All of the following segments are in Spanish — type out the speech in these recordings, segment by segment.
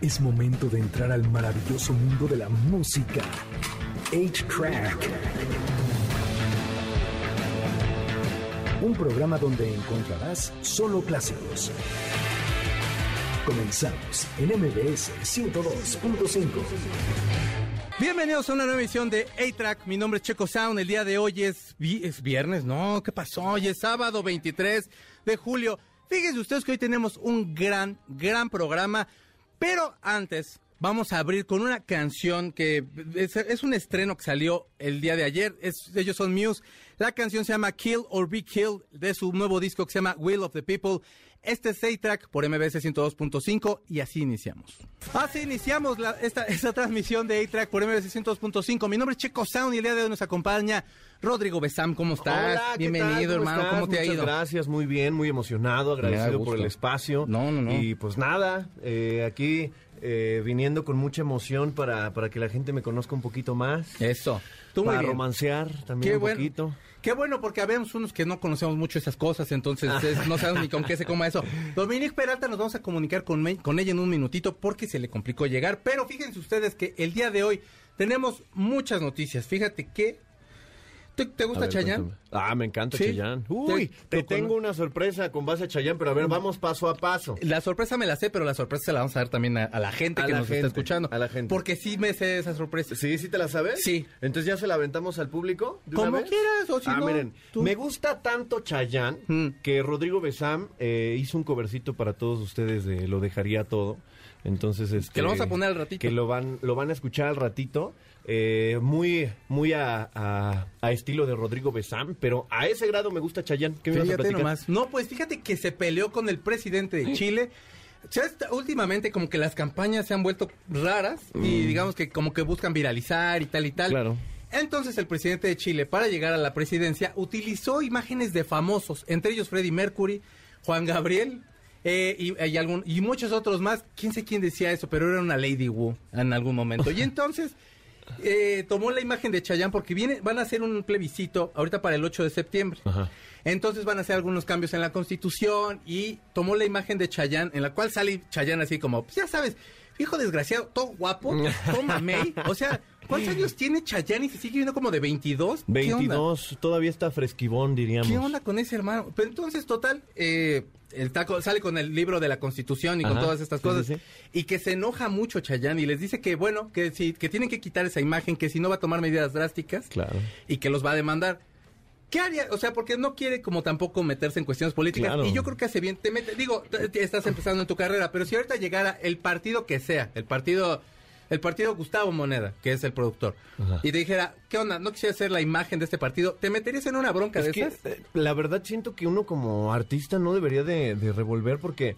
Es momento de entrar al maravilloso mundo de la música. 8-Track. Un programa donde encontrarás solo clásicos. Comenzamos en MBS 102.5. Bienvenidos a una nueva edición de A-Track. Mi nombre es Checo Sound. El día de hoy es, es viernes, ¿no? ¿Qué pasó? Hoy es sábado 23 de julio. Fíjense ustedes que hoy tenemos un gran, gran programa. Pero antes, vamos a abrir con una canción que es, un estreno que salió el día de ayer. Ellos son Muse. La canción se llama Kill or Be Killed de su nuevo disco que se llama Will of the People. Este es A-Track por MBS 102.5 y así iniciamos. Así iniciamos la- esta, esta transmisión de A-Track por MBS 102.5. Mi nombre es Checo Sound y el día de hoy nos acompaña Rodrigo Besam. ¿Cómo estás? Hola, ¿qué Bienvenido, tal? ¿Cómo hermano. estás? ¿Cómo te ha Muchas ido? Gracias, muy bien, muy emocionado, agradecido por el espacio. No, no, no. Y pues nada, eh, aquí eh, viniendo con mucha emoción para, para que la gente me conozca un poquito más. Eso. Tú para romancear también Qué un bueno. poquito. Qué bueno, porque habemos unos que no conocemos mucho esas cosas, entonces es- no sabemos ni con qué se coma eso. Dominique Peralta nos vamos a comunicar con, me- con ella en un minutito porque se le complicó llegar. Pero fíjense ustedes que el día de hoy tenemos muchas noticias. Fíjate que... ¿Te, gusta cuéntame. Ah, me encanta Sí. Chayanne. Uy, Te- tengo una sorpresa con base a Chayanne, pero a ver, vamos paso a paso. La sorpresa me la sé, pero la sorpresa se la vamos a dar también a, a la gente A que la nos está escuchando. a la gente. Porque sí me sé esa sorpresa. ¿Sí, sí te la sabes? Sí. Entonces ya se la aventamos al público. de una Como vez? quieras, o si ah, no, miren, tú. me gusta tanto Chayanne Mm. que Rodrigo Besam eh, hizo un covercito para todos ustedes de Lo dejaría todo. Entonces, este, Que lo vamos a poner al ratito. Que lo van, lo van a escuchar al ratito. Eh, muy muy a, a- a estilo de Rodrigo Besam, pero a ese grado me gusta Chayanne. ¿Qué me Fíjate nomás. No, pues fíjate que se peleó con el presidente de Chile. Ya está- últimamente como que las campañas se han vuelto raras y digamos que como que buscan viralizar y tal y tal. Mm. Claro. Entonces el presidente de Chile para llegar a la presidencia utilizó imágenes de famosos, entre ellos Freddie Mercury, Juan Gabriel eh, y, y algún, y muchos otros más. Quién sé quién decía eso, pero era una Lady Wu en algún momento. Y entonces eh, tomó la imagen de Chayanne porque viene, van a hacer un plebiscito ahorita para el 8 de septiembre. Ajá. Entonces van a hacer algunos cambios en la constitución y tomó la imagen de Chayanne, en la cual sale Chayanne así como, pues ya sabes, hijo desgraciado, todo guapo, todo mamey. O sea, ¿cuántos años tiene Chayanne y se sigue viendo como de 22? ¿Qué onda? 22, todavía está fresquivón, diríamos. ¿Qué onda con ese hermano? Pero entonces, total, eh, el taco sale con el libro de la Constitución y con todas estas cosas. sí, sí. Y que se enoja mucho Chayanne y les dice que, bueno, que, si, que tienen que quitar esa imagen, que si no va a tomar medidas drásticas Claro. y que los va a demandar. ¿Qué haría? O sea, porque no quiere como tampoco meterse en cuestiones políticas. Claro. Y yo creo que hace bien. Te mete, digo, estás empezando en tu carrera, pero si ahorita llegara el partido que sea, el partido, el partido Gustavo Moneda, que es el productor, Ajá. y te dijera, ¿qué onda? No quisiera ser la imagen de este partido, ¿te meterías en una bronca Es de que esas? eh, la verdad siento que uno como artista no debería de, de revolver porque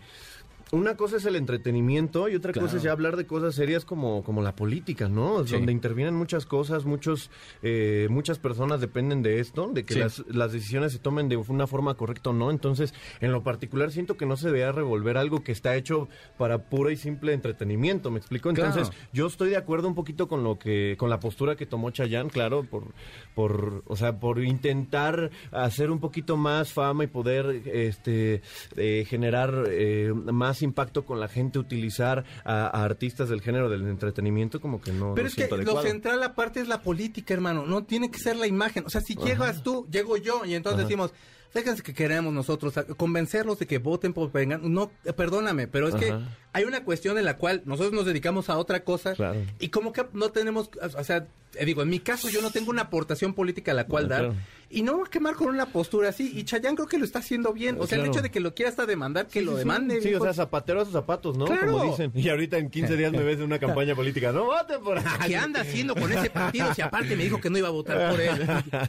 una cosa es el entretenimiento y otra Claro. cosa es ya hablar de cosas serias como, como la política, ¿no? Sí. Donde intervienen muchas cosas, muchos eh, muchas personas dependen de esto, de que Sí. las, las decisiones se tomen de una forma correcta o no. Entonces, en lo particular siento que no se debería revolver algo que está hecho para pura y simple entretenimiento, ¿me explico? Entonces, Claro. yo estoy de acuerdo un poquito con lo que con la postura que tomó Chayanne, claro, por por o sea, por intentar hacer un poquito más fama y poder este eh, generar eh, más impacto con la gente, utilizar a, a artistas del género del entretenimiento como que no Pero lo es que siento lo adecuado. central aparte es la política, hermano. No tiene que ser la imagen. O sea, si llegas tú, llego yo y entonces Ajá. decimos, fíjense que queremos nosotros convencerlos de que voten por vengan. No, eh, perdóname, pero es que hay una cuestión en la cual nosotros nos dedicamos a otra cosa Claro. y como que no tenemos, o sea, eh, digo, en mi caso yo no tengo una aportación política a la cual dar claro. Y no voy a quemar con una postura así. Y Chayán creo que lo está haciendo bien. O sea, el hecho de que lo quiera hasta demandar, que Sí, lo sí. demande. Sí, o sea, zapatero a sus zapatos, ¿no? Claro. Como dicen. Y ahorita en 15 días me ves en una campaña política. No voten por ahí. ¿Qué anda haciendo con ese partido si aparte me dijo que no iba a votar por él?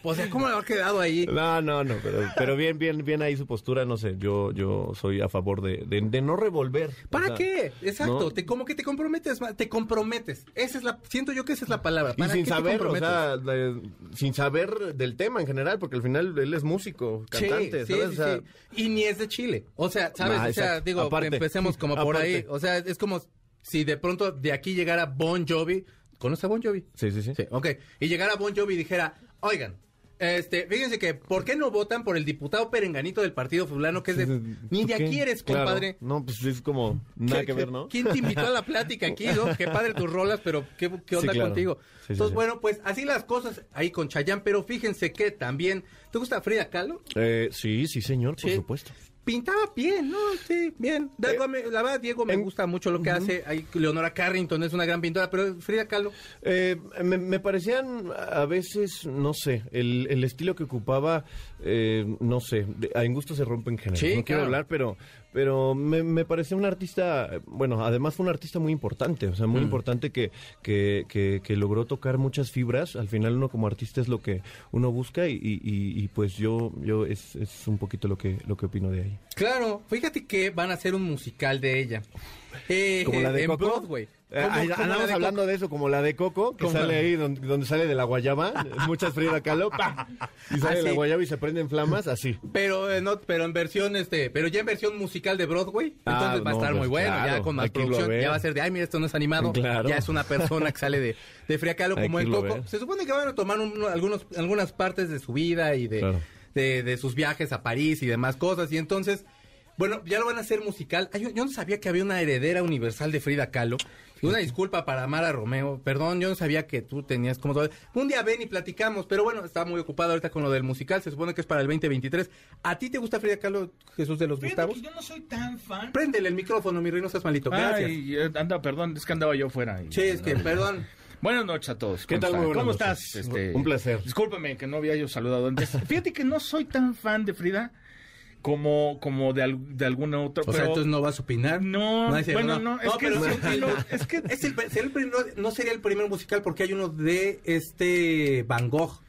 O sea, ¿cómo le ha quedado ahí? No, no, no, pero, pero bien, bien, bien ahí su postura, no sé, yo, yo soy a favor de, de, de no revolver. ¿Para O sea, qué? Exacto, ¿no? te, como que te comprometes, te comprometes. Esa es la, siento yo que esa es la palabra. Y ¿Para sin qué te saber, o comprometes? sea, de- sin saber del tema en general, porque al final él es músico, cantante, sí, ¿sabes? sí, O sea, sí. Y ni es de Chile. O sea, ¿sabes? O sea, exacto. digo, Aparte. empecemos como por Aparte. ahí. O sea, es como si de pronto de aquí llegara Bon Jovi. ¿Conoce a Bon Jovi? Sí, sí, sí. Sí, ok. Y llegara Bon Jovi y dijera, oigan, Este, fíjense que, ¿por qué no votan por el diputado perenganito del partido fulano que es de... Ni de aquí eres, Claro. compadre. No, pues es como nada ¿Qué- que ver, ¿no? ¿Quién te invitó a la plática aquí, no? Qué padre tus rolas, pero ¿qué, qué onda claro. contigo? Sí, Entonces, sí. bueno, pues así las cosas ahí con Chayán, pero fíjense que también... ¿Te gusta Frida Kahlo? Eh, sí, sí, señor, por supuesto. Pintaba bien, ¿no? Sí, bien. Diego, me- la verdad, Diego me en- gusta mucho lo que hace. Ahí Leonora Carrington es una gran pintora, pero Frida Kahlo... Eh, me, me parecían a veces, no sé, el, el estilo que ocupaba, eh, no sé, en gusto se rompen géneros. Sí, no quiero hablar, pero, pero me, me parecía un artista, eh, bueno, además fue un artista muy importante, o sea, Mm. muy importante que, que, que, que logró tocar muchas fibras. Al final uno como artista es lo que uno busca y, y, pues yo, yo es, es un poquito lo que, lo que opino de ahí. Claro, fíjate que van a hacer un musical de ella. Eh, Como la de en Coco. Broadway. Eh, andamos de hablando Coco. de eso, como la de Coco, que sale ahí donde, donde sale de la guayaba, muchas Frida Kahlo, y sale Ah, la guayaba y se prenden flamas, así. Pero eh, no, pero en versión este, pero ya en versión musical de Broadway, Ah, entonces va a no, estar pues muy bueno, ya con más producción, ya va a ser de, ay, mira, esto no es animado, Claro. ya es una persona que sale de, de Frida Kahlo como a Coco. Se supone que van a tomar un- algunos, algunas partes de su vida y de, Claro. de, de sus viajes a París y demás cosas, y entonces, bueno, ya lo van a hacer musical. Ay, yo, yo no sabía que había una heredera universal de Frida Kahlo. Y una disculpa para Mara Romeo. Perdón, yo no sabía que tú tenías como... todo- Un día ven y platicamos, pero bueno, estaba muy ocupado ahorita con lo del musical. Se supone que es para el 2023. ¿A ti te gusta Frida Kahlo, Jesús de los Fíjate Gustavos? que yo no soy tan fan. Préndele el micrófono, mi rey, no seas malito. Gracias. Ay, eh, anda, perdón, es que andaba yo fuera. y- Sí, es que, perdón. Buenas noches a todos. ¿Qué ¿Cómo tal? Muy ¿Cómo noches. estás? Este, Un placer. Discúlpame que no había yo saludado antes. Fíjate que no soy tan fan de Frida como, como de, al- de alguna otra. O sea, pero- entonces no vas a opinar. No, bueno, no, es que pero- es que- es el- sería el primer- no sería el primer musical porque hay uno de este Van Gogh.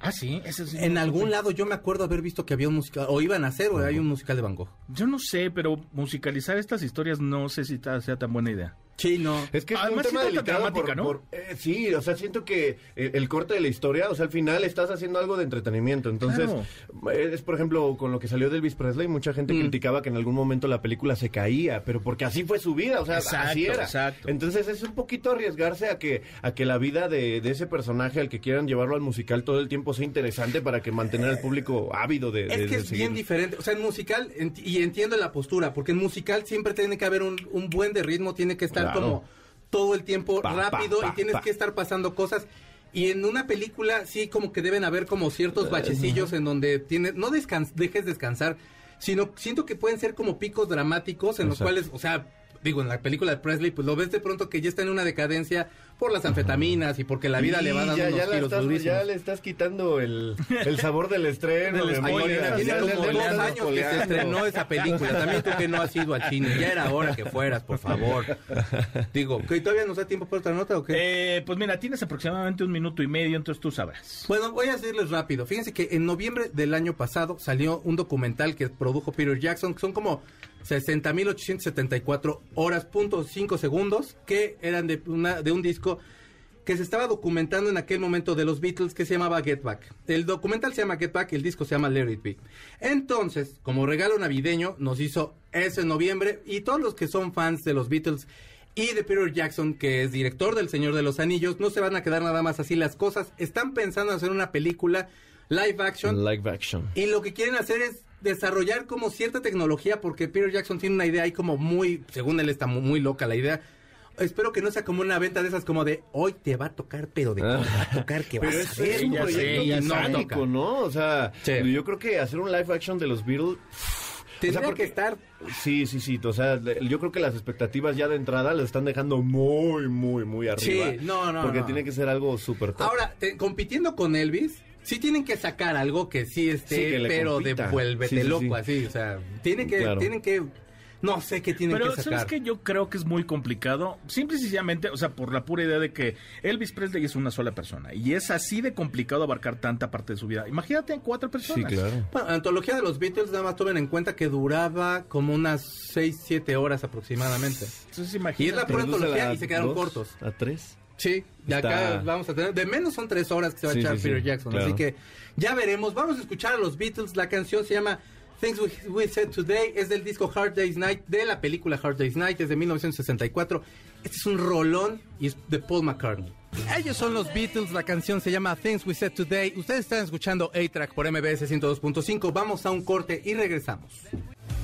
Ah, sí, ese sí. En algún lado yo me acuerdo haber visto que había un musical, o iban a hacer, o hay un musical de Van Gogh. Yo no sé, pero musicalizar estas historias no sé si ta- sea tan buena idea. Sí, no. Es que es Además, un tema delicado dramática, por- ¿no? por- eh, sí, o sea, siento que el, el corte de la historia, o sea, al final estás haciendo algo de entretenimiento. Entonces, eh, es por ejemplo con lo que salió de Elvis Presley, mucha gente Mm. criticaba que en algún momento la película se caía, pero porque así fue su vida, o sea, Exacto, así era. exacto. Entonces es un poquito arriesgarse a que a que la vida de, de ese personaje al que quieran llevarlo al musical todo el tiempo sea interesante para que mantener al público ávido de, de- Es que de es seguir. bien diferente. O sea, en musical, ent- y entiendo la postura, porque en musical siempre tiene que haber un, un buen de ritmo, tiene que estar Claro. como todo el tiempo Pa, rápido pa, y tienes que estar pasando cosas. Y en una película sí como que deben haber como ciertos bachecillos en donde tienes, no descans- dejes descansar, sino siento que pueden ser como picos dramáticos en los cuales, o sea, digo, en la película de Presley, pues lo ves de pronto que ya está en una decadencia por las anfetaminas y porque la vida le va dando ya, unos ya, estás, durísimos. ya le estás quitando el, el sabor del estreno. Del spoiler, tiene como dos años que se estrenó esa película. También tú que no has ido al cine. Ya era hora que fueras, por favor. Digo, ¿que todavía nos da tiempo para otra nota o qué? Eh, pues mira, tienes aproximadamente un minuto y medio, entonces tú sabrás. Bueno, voy a decirles rápido. Fíjense que en noviembre del año pasado salió un documental que produjo Peter Jackson, que son como 60.874 horas, punto 5 segundos, que eran de, una, de un disco que se estaba documentando en aquel momento de los Beatles que se llamaba Get Back. El documental se llama Get Back, el disco se llama Let It Be. Entonces, como regalo navideño, nos hizo ese noviembre y todos los que son fans de los Beatles y de Peter Jackson, que es director del Señor de los Anillos, no se van a quedar nada más así las cosas. Están pensando en hacer una película live action Live action. y lo que quieren hacer es desarrollar como cierta tecnología porque Peter Jackson tiene una idea ahí como muy, según él está mu- muy, loca la idea. Espero que no sea como una venta de esas como de hoy te va a tocar, pero de cómo te va a tocar que vas a es un proyecto titánico, ¿no? O sea, Sí. yo creo que hacer un live action de los Beatles... Tendría o sea, porque- que estar Sí, sí, sí. O sea, yo creo que las expectativas ya de entrada las están dejando muy, muy, muy arriba. Sí, no, no, Porque no. tiene que ser algo súper top. Ahora, te- compitiendo con Elvis, sí tienen que sacar algo que sí esté, Sí, que pero compita. de vuélvete Sí, sí, loco sí. así, o sea, tienen que, Claro. tienen que, no sé qué tienen Pero que sabes sacar. que yo creo que es muy complicado, simple y sencillamente, o sea, por la pura idea de que Elvis Presley es una sola persona y es así de complicado abarcar tanta parte de su vida. Imagínate en cuatro sí, personas. claro. Bueno, la antología de los Beatles nada más tomen en cuenta que duraba como unas 6, 7 horas aproximadamente. Entonces Y es imagínate. la pura antología y se quedaron dos, cortos. ¿A tres? Sí, de Está- acá vamos a tener, de menos son tres horas que se va a echar sí, Peter sí, Jackson, claro. así que ya veremos, vamos a escuchar a los Beatles, la canción se llama Things We, We Said Today es del disco Hard Day's Night, de la película Hard Day's Night, es de 1964. Este es un rolón y es de Paul McCartney. Ellos son los Beatles, la canción se llama Things We Said Today. Ustedes están escuchando A-Track por MBS 102.5. Vamos a un corte y regresamos.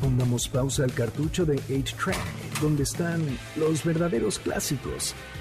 Pongamos pausa al cartucho de 8-Track, donde están los verdaderos clásicos,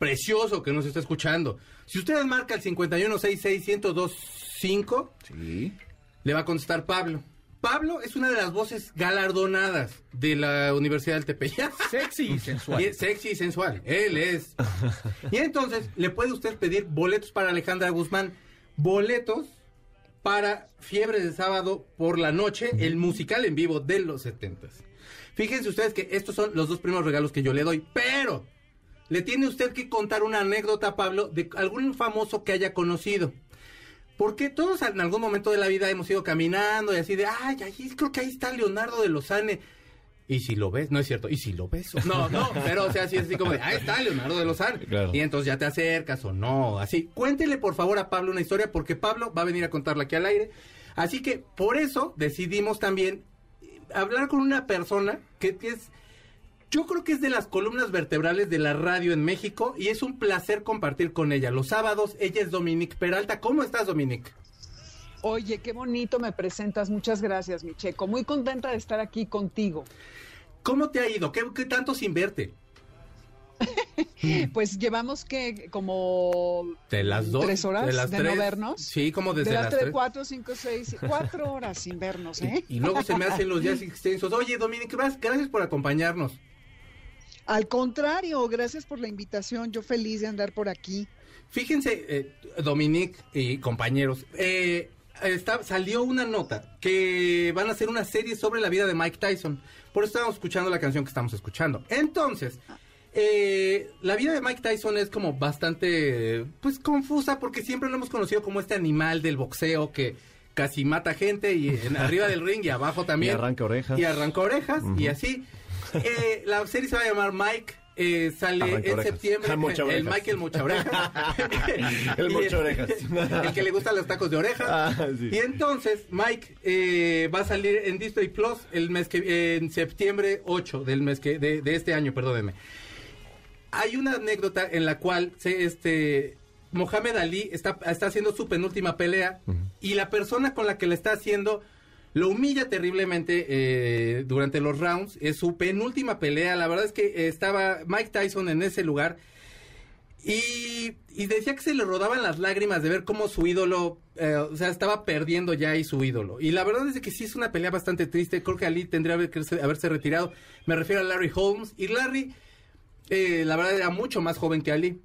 Precioso que nos está escuchando. Si usted marca el 5166-1025, Sí. le va a contestar Pablo. Pablo es una de las voces galardonadas de la Universidad del Tepeyac. Sexy y Y sensual. es sexy y sensual. Él es. Y entonces le puede usted pedir boletos para Alejandra Guzmán. Boletos para Fiebre de Sábado por la noche, el musical en vivo de los 70 Fíjense ustedes que estos son los dos primeros regalos que yo le doy. Pero le tiene usted que contar una anécdota, Pablo, de algún famoso que haya conocido. Porque todos en algún momento de la vida hemos ido caminando y así de, ay, ahí creo que ahí está Leonardo de Lozane. Y si lo ves, no es cierto, y si lo ves, o- no, no, pero o sea, así, así como de, ahí está Leonardo de Lozane. Claro. Y entonces ya te acercas o no, así. Cuéntele por favor a Pablo una historia porque Pablo va a venir a contarla aquí al aire. Así que por eso decidimos también eh, hablar con una persona que, que es, yo creo que es de las columnas vertebrales de la radio en México y es un placer compartir con ella. Los sábados, ella es Dominique Peralta. ¿Cómo estás, Dominique? Oye, qué bonito me presentas. Muchas gracias, mi Checo. Muy contenta de estar aquí contigo. ¿Cómo te ha ido? ¿Qué, qué tanto sin verte? Pues llevamos que como De las dos. tres horas de, no vernos. Sí, como desde de las, las tres, tres. cuatro, cinco, seis, cuatro horas sin vernos, ¿eh? Y, y luego se me hacen los días extensos. Oye, Dominique, gracias por acompañarnos. Al contrario, gracias por la invitación. Yo feliz de andar por aquí. Fíjense, eh, Dominique y compañeros, eh, está, salió una nota que van a hacer una serie sobre la vida de Mike Tyson. Por eso estamos escuchando la canción que estamos escuchando. Entonces, eh, la vida de Mike Tyson es como bastante, pues, confusa porque siempre lo hemos conocido como este animal del boxeo que casi mata gente y en, arriba del ring y abajo también. Y arranca orejas. Y arranca orejas y así. Eh, la serie se va a llamar Mike. eh, sale Arranca en orejas. septiembre. Mocha el orejas. Michael Mocha Orejas. El Y mocha orejas. El que le gustan los tacos de oreja. Ah, sí. Y entonces Mike eh, va a salir en Disney Plus el mes que en septiembre 8 del mes que de, de este año, perdónenme. Hay una anécdota en la cual se, este Mohamed Ali está, está haciendo su penúltima pelea y la persona con la que la está haciendo lo humilla terriblemente eh, durante los rounds. Es su penúltima pelea. La verdad es que eh, estaba Mike Tyson en ese lugar y, y decía que se le rodaban las lágrimas de ver cómo su ídolo, eh, o sea, estaba perdiendo ya ahí su ídolo. Y la verdad es que sí es una pelea bastante triste. Creo que Ali tendría que haberse- retirado. Me refiero a Larry Holmes. Y Larry, eh, la verdad, era mucho más joven que Ali.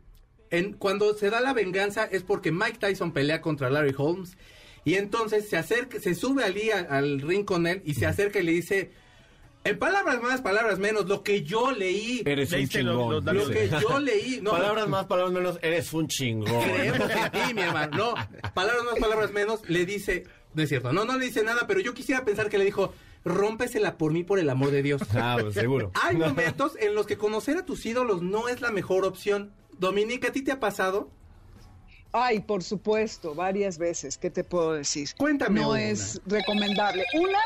Cuando se da la venganza es porque Mike Tyson pelea contra Larry Holmes. Y entonces se acerca, se sube Ali a- al ring con él y se acerca y le dice, en palabras más, palabras menos, lo que yo leí. Eres un lo- chingón. lo- que yo leí. No, palabras más, palabras menos, eres un chingón. Creemos en ti, mi hermano. No, palabras más, palabras menos, le dice, no es cierto, no, no le dice nada, pero yo quisiera pensar que le dijo, rómpesela por mí, por el amor de Dios. Ah, pues seguro. Hay momentos en los que conocer a tus ídolos no es la mejor opción. Dominica, ¿a ti te ha pasado? Ay, por supuesto, varias veces. ¿Qué te puedo decir? Cuéntame No una. es recomendable. Una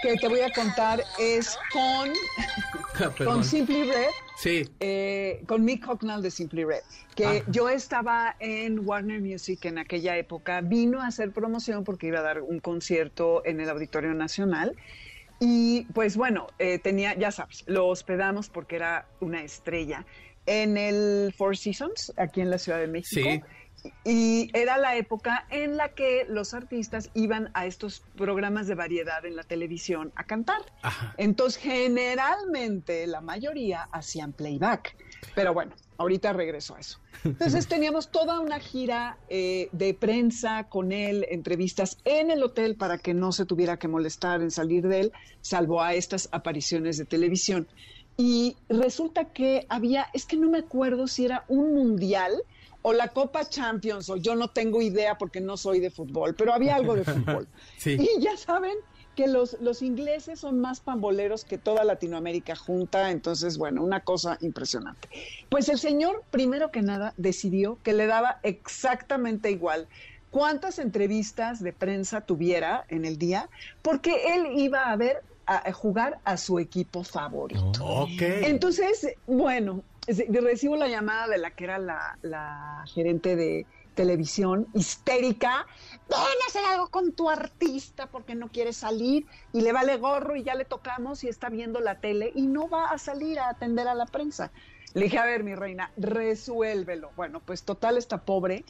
que te voy a contar es con, Perdón. con Simply Red. Sí. eh, con Mick Hucknall de Simply Red, que Ajá. yo estaba en Warner Music en aquella época, vino a hacer promoción porque iba a dar un concierto en el Auditorio Nacional y pues bueno, eh, tenía, ya sabes, lo hospedamos porque era una estrella en el Four Seasons, aquí en la Ciudad de México. Sí. Y era la época en la que los artistas iban a estos programas de variedad en la televisión a cantar. Ajá. Entonces, generalmente, la mayoría hacían playback. Pero bueno, ahorita regreso a eso. Entonces teníamos toda una gira eh, de prensa con él, entrevistas en el hotel para que no se tuviera que molestar en salir de él, salvo a estas apariciones de televisión. Y resulta que había, es que no me acuerdo si era un mundial o la Copa Champions, o yo no tengo idea porque no soy de fútbol, pero había algo de fútbol. Sí. Y ya saben que los, los ingleses son más pamboleros que toda Latinoamérica junta, entonces, bueno, una cosa impresionante. Pues el señor, primero que nada, decidió que le daba exactamente igual cuántas entrevistas de prensa tuviera en el día, porque él iba a ver a, jugar a su equipo favorito. Entonces, bueno, recibo la llamada de la que era la, la gerente de televisión, histérica, ven a hacer algo con tu artista porque no quiere salir y le vale gorro y ya le tocamos y está viendo la tele y no va a salir a atender a la prensa. Le dije, a ver, mi reina, resuélvelo. Bueno, pues total, esta pobre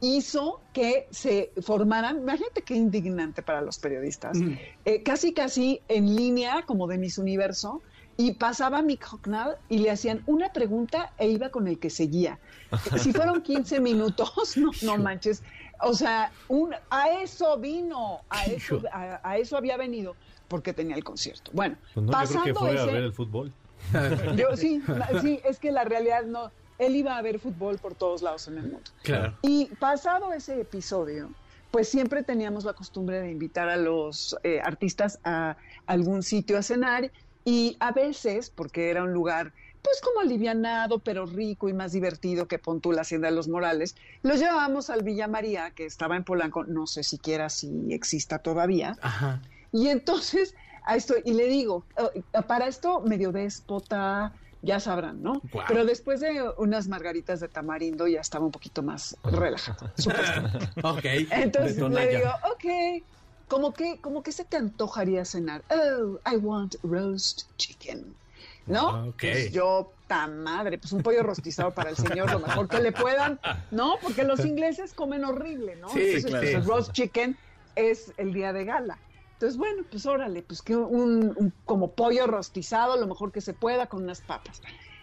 hizo que se formaran, imagínate qué indignante para los periodistas, Mm. eh, casi casi en línea como de Miss Universo, y pasaba Mick Hucknall y le hacían una pregunta e iba con el que seguía. Si fueron 15 minutos, no, no manches. O sea, un, a eso vino, a eso, a, a eso había venido, porque tenía el concierto. Bueno, Pues no, yo creo pasando que fue a ver el fútbol. yo sí, sí, es que la realidad no. Él iba a ver fútbol por todos lados en el mundo. Claro. Y pasado ese episodio, pues siempre teníamos la costumbre de invitar a los eh, artistas a algún sitio a cenar y a veces, porque era un lugar pues como alivianado, pero rico y más divertido que Pontú, la Hacienda de los Morales, los llevábamos al Villa María, que estaba en Polanco, no sé siquiera si exista todavía, Ajá. y entonces, a esto, y le digo, eh, para esto medio déspota, ya sabrán, ¿no? Pero después de unas margaritas de tamarindo ya estaba un poquito más relajado. Ok. Entonces le digo, ok, ¿cómo que, ¿cómo que se te antojaría cenar? Oh, I want roast chicken. ¿No? Ah, ok. Pues yo, tan madre, pues un pollo rostizado para el señor, lo mejor que le puedan, ¿no? Porque los ingleses comen horrible, ¿no? Sí, Entonces, claro. pues, el roast chicken es el día de gala. Entonces, bueno, pues órale, pues que un, un- como pollo rostizado, lo mejor que se pueda, con unas papas.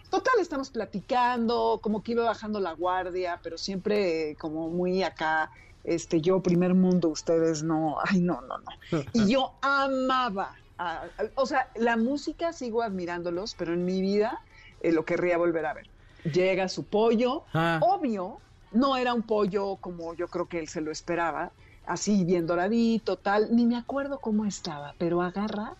Total, estamos platicando, como que iba bajando la guardia, pero siempre como muy acá, este, yo primer mundo, ustedes no, ay, no, no, no. Y yo amaba, a- a- o sea, la música sigo admirándolos, pero en mi vida eh, lo querría volver a ver. Llega su pollo, Ah. obvio, no era un pollo como yo creo que él se lo esperaba, así bien doradito, tal, ni me acuerdo cómo estaba, pero agarra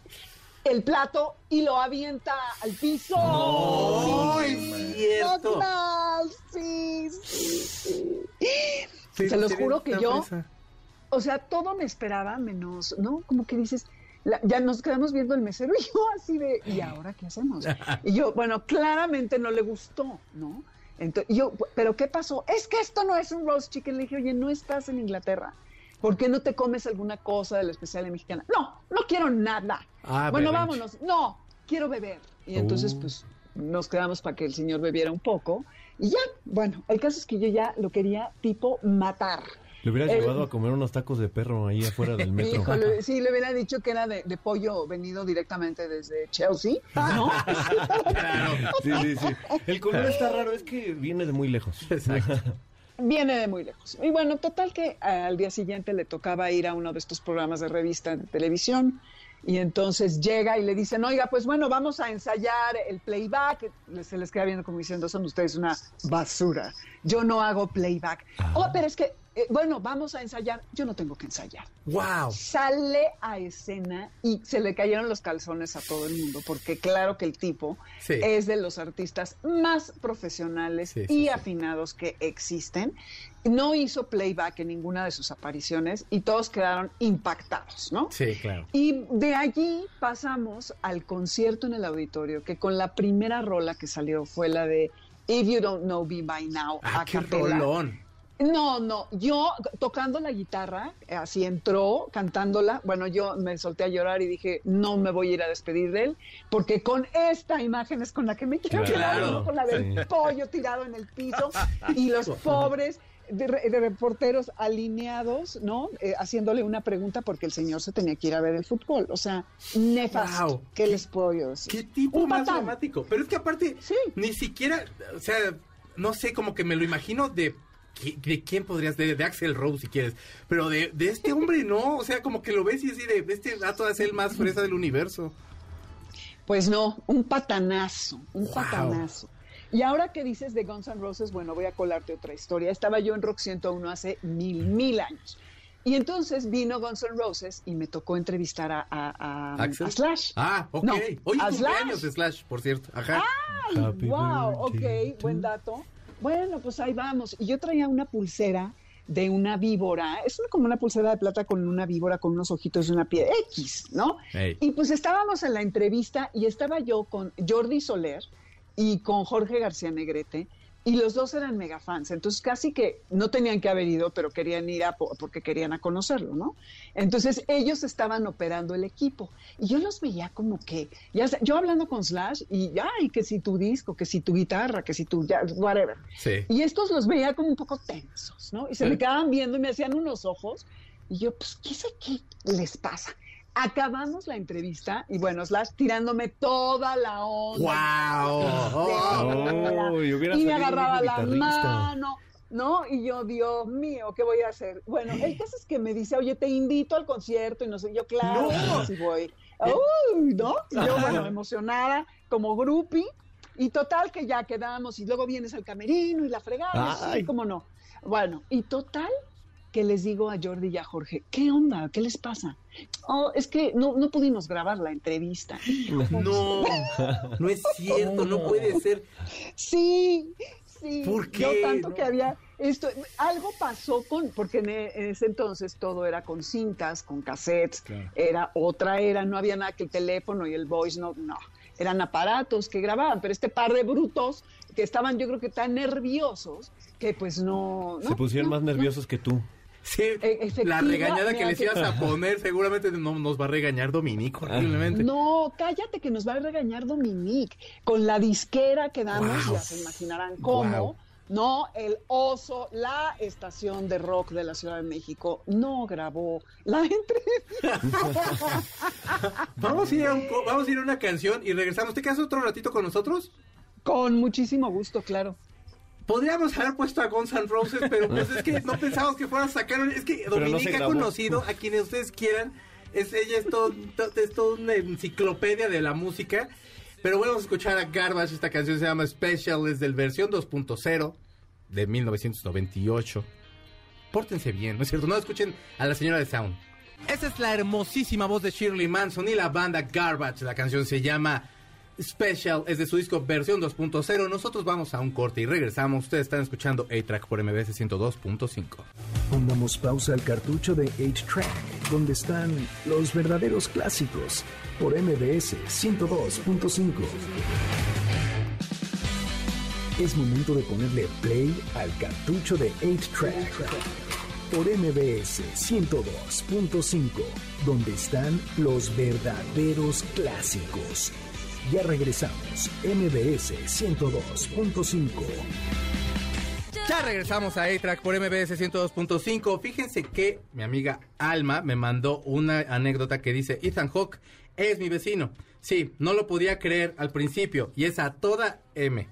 el plato y lo avienta al piso. No, Sí, es cierto. Douglas, sí, sí, sí. Sí, Se los juro que yo, o sea, todo me esperaba menos, ¿no? Como que dices, la- ya nos quedamos viendo el mesero y yo así de, ¿y ahora qué hacemos? Y yo, bueno, claramente no le gustó, ¿no? Entonces, yo, pero ¿qué pasó? Es que esto no es un roast chicken. Le dije, oye, ¿no estás en Inglaterra? ¿Por qué no te comes alguna cosa de la especial mexicana? No, no quiero nada. Ah, bueno, vámonos. No, quiero beber. Y entonces, Uh. pues, nos quedamos para que el señor bebiera un poco. Y ya, bueno, el caso es que yo ya lo quería tipo matar. Le hubieras El- llevado a comer unos tacos de perro ahí afuera del metro. Híjole, sí, le hubiera dicho que era de, de pollo venido directamente desde Chelsea. ¿no? Sí, sí, sí. El color está raro, es que viene de muy lejos. Exacto. Viene de muy lejos. Y bueno, total que al día siguiente le tocaba ir a uno de estos programas de revista de televisión. Y entonces llega y le dicen, oiga, pues bueno, vamos a ensayar el playback. Se les queda viendo como diciendo, son ustedes una basura. Yo no hago playback. Oh, pero es que, eh, bueno, vamos a ensayar. Yo no tengo que ensayar. Wow. Sale a escena y se le cayeron los calzones a todo el mundo, porque claro que el tipo Sí. es de los artistas más profesionales Sí, sí, y afinados que existen. No hizo playback en ninguna de sus apariciones y todos quedaron impactados, ¿no? Sí, claro. Y de allí pasamos al concierto en el auditorio, que con la primera rola que salió fue la de If You Don't Know Me By Now, Ah, a qué rolón. No, no, yo tocando la guitarra, así entró, cantándola, bueno, yo me solté a llorar y dije, no me voy a ir a despedir de él, porque con esta imagen es con la que me quiero Claro, quedar, ¿no? con la del sí. pollo tirado en el piso y los pobres de, de reporteros alineados, ¿no? Eh, haciéndole una pregunta porque el señor se tenía que ir a ver el fútbol. O sea, nefasto. Wow. ¿Qué les puedo yo decir? ¿Qué tipo Un más patán. dramático? Pero es que aparte, Sí. ni siquiera, o sea, no sé, como que me lo imagino de... ¿De quién podrías? De, de Axel Rose, si quieres. Pero de, de este hombre, no. O sea, como que lo ves y así de... Este dato es el más fresa del universo. Pues no, un patanazo, un Wow. patanazo. Y ahora que dices de Guns N' Roses, bueno, voy a colarte otra historia. Estaba yo en Rock 101 hace mil, mil años. Y entonces vino Guns N' Roses y me tocó entrevistar a, a- a- ¿Axel? a Slash. Ah, ok. No, Hoy a es cumpleaños Slash. de Slash, por cierto. Ajá. ¡Ay, Happy wow! birthday Ok, buen dato. Bueno, pues ahí vamos. Y yo traía una pulsera de una víbora. Es una- como una pulsera de plata con una víbora con unos ojitos de una piedra X, ¿no? Y pues estábamos en la entrevista y estaba yo con Jordi Soler y con Jorge García Negrete. Y los dos eran mega fans, entonces casi que no tenían que haber ido, pero querían ir a, po- porque querían a conocerlo, ¿no? Entonces ellos estaban operando el equipo y yo los veía como que, ya yo hablando con Slash y, ay, que si tu disco, que si tu guitarra, que si tu, ya, whatever. Sí. Y estos los veía como un poco tensos, ¿no? Y se me quedaban viendo y me hacían unos ojos. Y yo, pues, ¿qué sé qué les pasa? Acabamos la entrevista y bueno, Slash tirándome toda la onda. ¡Wow! Oh, y me agarraba la mano, ¿no? Y yo, Dios mío, ¿qué voy a hacer? Bueno, el caso es que me dice, oye, te invito al concierto y no sé, yo, claro, No. sí voy. Uy, ¿no? Y yo, bueno, emocionada, como groupie. Y total que ya quedamos y luego vienes al camerino y la fregada, Ay. sí, cómo no. Bueno, y total que les digo a Jordi y a Jorge, ¿qué onda? ¿Qué les pasa? Oh, es que no, no pudimos grabar la entrevista. No, no es cierto, no puede ser. Sí, sí. ¿Por qué? Yo tanto No. que había esto, algo pasó con, porque en, ese entonces todo era con cintas, con cassettes, era otra era, no había nada que el teléfono y el voice no, no, eran aparatos que grababan, pero este par de brutos que estaban yo creo que tan nerviosos que pues no, no Se pusieron no, más no. nerviosos que tú. Sí, E- efectiva, la regañada que les que- ibas a poner seguramente no, nos va a regañar Dominico horriblemente. No, cállate que nos va a regañar Dominique. Con la disquera que damos, Wow. ya se imaginarán cómo. Wow. No, el oso, la estación de rock de la Ciudad de México no grabó la entrevista. Vamos a, ir a un co- vamos a ir a una canción y regresamos. ¿Te quedas otro ratito con nosotros? Con muchísimo gusto, claro. Podríamos haber puesto a Guns N' Roses, pero pues es que no pensamos que fuera a sacar. Es que no Dominique ha conocido a quienes ustedes quieran. Es, ella es, todo, to- es toda una enciclopedia de la música. Pero bueno, vamos a escuchar a Garbage. Esta canción se llama Special, es del versión 2.0 de 1998. Pórtense bien, ¿no es cierto? No escuchen a la señora de Sound. Esa es la hermosísima voz de Shirley Manson y la banda Garbage. La canción se llama Special, es de su disco versión 2.0. Nosotros vamos a un corte y regresamos. Ustedes están escuchando A-Track por MBS 102.5. Pongamos pausa al cartucho de 8-Track, donde están los verdaderos clásicos, por MBS 102.5. Es momento de ponerle play al cartucho de 8-Track, por MBS 102.5, donde están los verdaderos clásicos. Ya regresamos, MBS 102.5. Ya regresamos a A-Track por MBS 102.5. Fíjense que mi amiga Alma me mandó una anécdota que dice, Ethan Hawke es mi vecino. Sí, no lo podía creer al principio y es a toda M.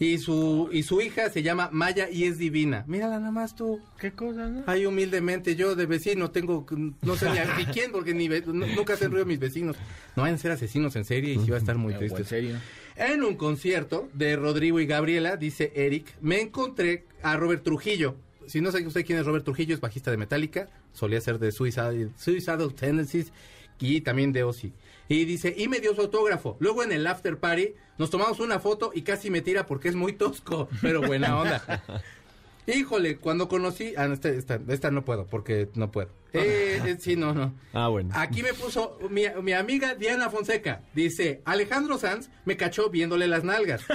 Y su, y su hija se llama Maya y es divina. Mírala nada más tú. ¿Qué cosa, no? Ay, humildemente, yo de vecino tengo, no sé ni, a- quién, porque ni ve- nu- nunca hacen ruido mis vecinos. No van a ser asesinos en serie y sí va a estar muy triste. en serio. En un concierto de Rodrigo y Gabriela, dice Eric, me encontré a Robert Trujillo. Si no sabe usted quién es Robert Trujillo, es bajista de Metallica, solía ser de Suicidal, Suicidal Tendencies y también de Ozzy. Y dice, y me dio su autógrafo. Luego en el after party nos tomamos una foto y casi me tira porque es muy tosco, pero buena onda. Híjole, cuando conocí, ah, no, esta, esta- esta no puedo porque no puedo. Eh, eh, sí, no, no. Ah, bueno. Aquí me puso mi, mi amiga Diana Fonseca. Dice, Alejandro Sanz me cachó viéndole las nalgas.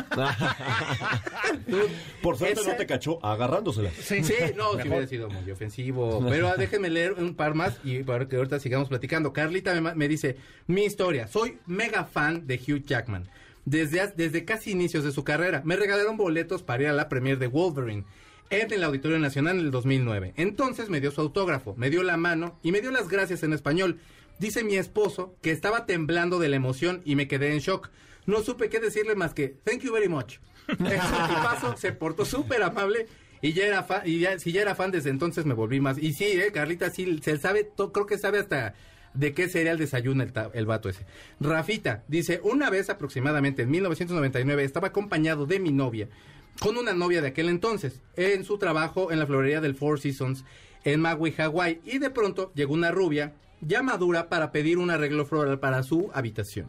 Por suerte Esa- no te cachó agarrándosela. Sí, no, si hubiera sido muy ofensivo. Pero déjenme leer un par más y para que ahorita sigamos platicando. Carlita me, me dice, mi historia, soy mega fan de Hugh Jackman. Desde, desde casi inicios de su carrera, me regalaron boletos para ir a la premiere de Wolverine. En el Auditorio Nacional en el 2009. Entonces me dio su autógrafo, me dio la mano y me dio las gracias en español. Dice mi esposo que estaba temblando de la emoción y me quedé en shock. No supe qué decirle más que thank you very much. El paso se portó súper amable y ya era fan, y ya, si ya era fan desde entonces me volví más. Y sí, eh, Carlita sí se sabe, to- creo que sabe hasta de qué cereal desayuna el, ta- el vato ese. Rafita dice, una vez aproximadamente en 1999 estaba acompañado de mi novia con una novia de aquel entonces en su trabajo en la florería del Four Seasons en Maui, Hawái y de pronto llegó una rubia ya madura para pedir un arreglo floral para su habitación.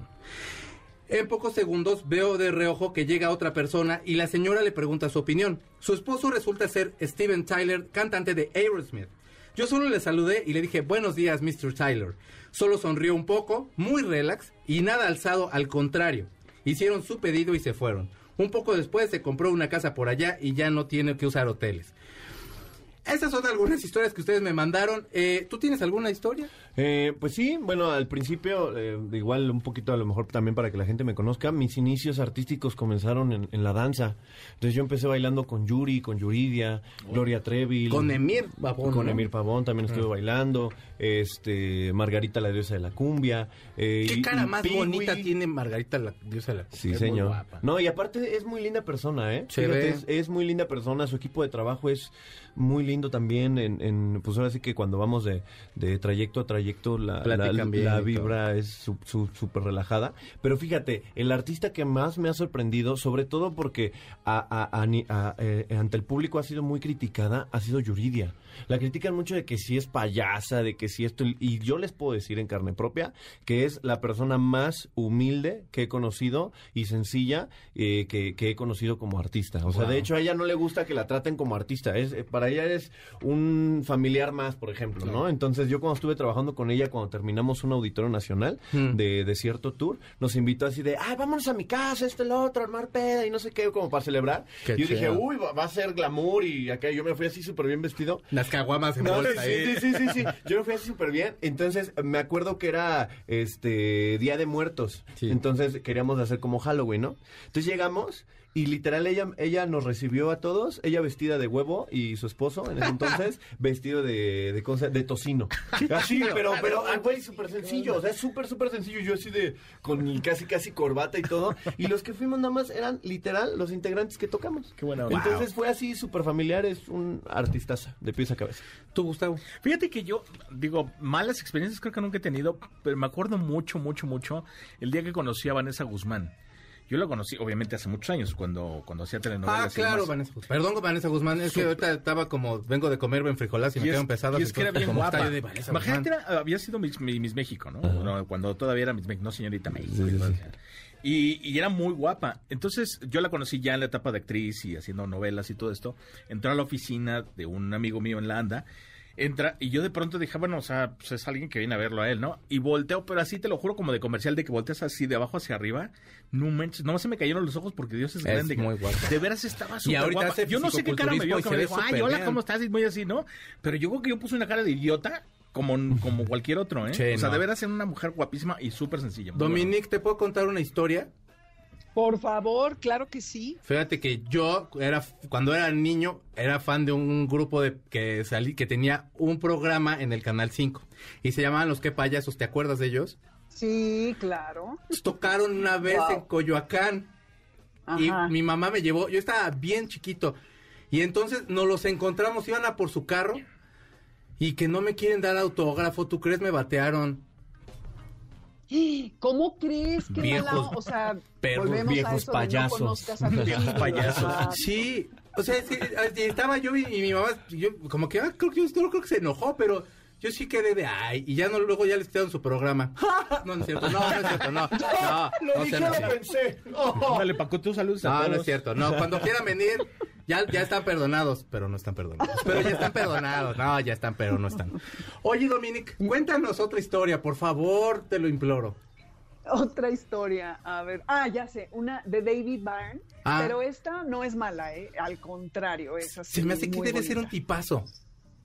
En pocos segundos veo de reojo que llega otra persona y la señora le pregunta su opinión. Su esposo resulta ser Steven Tyler, cantante de Aerosmith. Yo solo le saludé y le dije buenos días, Mr. Tyler. Solo sonrió un poco, muy relax y nada alzado, al contrario. Hicieron su pedido y se fueron. Un poco después se compró una casa por allá y ya no tiene que usar hoteles. Esas son algunas historias que ustedes me mandaron. Eh, ¿Tú tienes alguna historia? Eh, pues sí, bueno, al principio, eh, igual un poquito a lo mejor también para que la gente me conozca, mis inicios artísticos comenzaron en, en la danza. Entonces yo empecé bailando con Yuri, con Yuridia, Gloria Trevi. Con Emir Pavón, Con ¿no? Emir Pavón también estuve bailando. Este, Margarita la diosa de la cumbia. eh, ¿Qué y- cara y más bonita tiene Margarita la diosa de la Sí, Es muy señor. guapa. No, y aparte es muy linda persona, ¿eh? Fíjate, es muy linda persona. Su equipo de trabajo es muy lindo también. En, en- pues ahora sí que cuando vamos de, de trayecto a trayecto, la, la, vibra es su- su- súper relajada. Pero fíjate, el artista que más me ha sorprendido, sobre todo porque a- eh, ante el público ha sido muy criticada, ha sido Yuridia. La critican mucho de que si es payasa, de que si esto... Y yo les puedo decir en carne propia que es la persona más humilde que he conocido y sencilla eh, que, que he conocido como artista. O sea, Wow. de hecho a ella no le gusta que la traten como artista. Es, eh, para ella es un familiar más, por ejemplo, ¿no? Entonces yo cuando estuve trabajando con ella, cuando terminamos un auditorio nacional Hmm. de, de cierto tour, nos invitó así de, ay, vámonos a mi casa, este, el otro, armar peda y no sé qué, como para celebrar. Qué y yo dije, uy, va, va a ser glamour y acá yo me fui así súper bien vestido. Las caguamas en No, bolsa. sí, ¿eh? sí, sí, sí, sí. Yo me fui así súper bien. Entonces, me acuerdo que era este Día de Muertos. Sí. Entonces, queríamos hacer como Halloween, ¿no? Entonces llegamos y literal ella, ella nos recibió a todos, ella vestida de huevo y su esposo en ese entonces vestido de, de, cosa- de tocino. Así, pero, pero, ah, güey, súper sencillo, o sea, súper, súper sencillo. Yo así de, con casi, casi corbata y todo. Y los que fuimos nada más eran literal los integrantes que tocamos. Qué buena onda. Entonces fue así súper familiar, es un artistaza, de pies a cabeza. Tú, Gustavo. Fíjate que yo, digo, malas experiencias creo que nunca he tenido, pero me acuerdo mucho, mucho, mucho el día que conocí a Vanessa Guzmán. Yo la conocí, obviamente, hace muchos años, cuando, cuando hacía telenovelas. Ah, y claro, demás. Vanessa Guzmán. Perdón, Vanessa Guzmán, es que ahorita estaba como, vengo de comer buen frijolazo y, me Y es, quedan pesadas. y es que era bien guapa. de Vanessa Imagínate, era- había sido Miss, Miss México, ¿no? No, Cuando todavía era Miss México, no señorita México. Sí, sí, sí. Y, y era muy guapa. Entonces, yo la conocí ya en la etapa de actriz y haciendo novelas y todo esto. Entró a la oficina de un amigo mío en la ANDA. Entra, y yo de pronto dije, bueno, o sea, pues es alguien que viene a verlo a él, ¿no? Y volteo, pero así te lo juro, como de comercial, de que volteas así de abajo hacia arriba. No manches, no se me cayeron los ojos porque Dios es, Es grande. muy guapa. De veras estaba súper ahorita guapa. hace Yo no sé qué cara me vio, que me dijo, ay, hola, bien". ¿cómo estás? Y muy así, ¿no? Pero yo creo que yo puse una cara de idiota como, como cualquier otro, ¿eh? O sea, no. de veras ser una mujer guapísima y súper sencilla. muy Dominique, ¿te puedo contar una historia? Por favor, claro que sí. Fíjate que yo era cuando era niño era fan de un grupo de que salí que tenía un programa en el canal 5 y se llamaban Los que payasos, ¿te acuerdas de ellos? Sí, claro. Nos tocaron una vez Wow. en Coyoacán y mi mamá me llevó, yo estaba bien chiquito y entonces nos los encontramos, iban a por su carro y que no me quieren dar autógrafo, ¿tú crees me batearon? ¿Cómo crees que Viejos mala- o sea, perros, volvemos a eso de no payasos. conozcas a tus Viejos payasos. Sí, o sea, sí, estaba yo y, y mi mamá, yo como que, ah, creo que yo no creo que se enojó, pero yo sí quedé de, ay, y ya no, luego ya les quitaron su programa. No, no es cierto, no, no es cierto, no, no, no, se enojó. pensé. Dale, Paco, tú saludos a No, todos. no es cierto, no, cuando quieran venir, ya, ya están perdonados, pero no están perdonados, pero ya están perdonados, no, ya están, pero no están. Oye, Dominic, cuéntanos otra historia, por favor, te lo imploro. Otra historia, a ver. Ah, ya sé, una de David Byrne, Ah. pero esta no es mala, ¿eh? Al contrario, es así. Se me hace que debe ser un tipazo.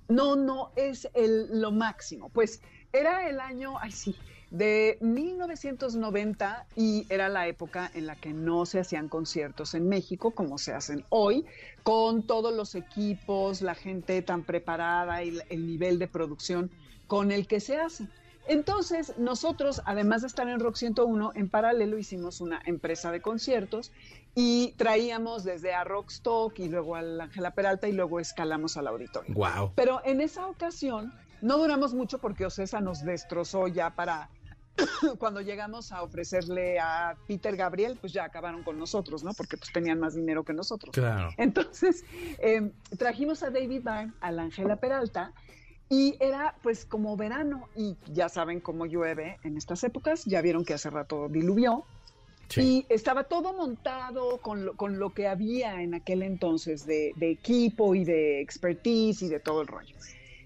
No, no, es el, lo máximo. Pues era el año, ay sí, de 1990 y era la época en la que no se hacían conciertos en México como se hacen hoy, con todos los equipos, la gente tan preparada y el nivel de producción con el que se hace. Entonces, nosotros, además de estar en Rock 101, en paralelo hicimos una empresa de conciertos y traíamos desde a Rockstock y luego al Ángela Peralta y luego escalamos al auditorio. Wow. Pero en esa ocasión no duramos mucho porque Ocesa nos destrozó ya para cuando llegamos a ofrecerle a Peter Gabriel, pues ya acabaron con nosotros, ¿no? Porque pues tenían más dinero que nosotros. Claro. Entonces, eh, trajimos a David Byrne, a la Ángela Peralta, y era pues como verano, y ya saben cómo llueve en estas épocas, ya vieron que hace rato diluvió, y estaba todo montado con lo, con lo que había en aquel entonces de, de equipo y de expertise y de todo el rollo.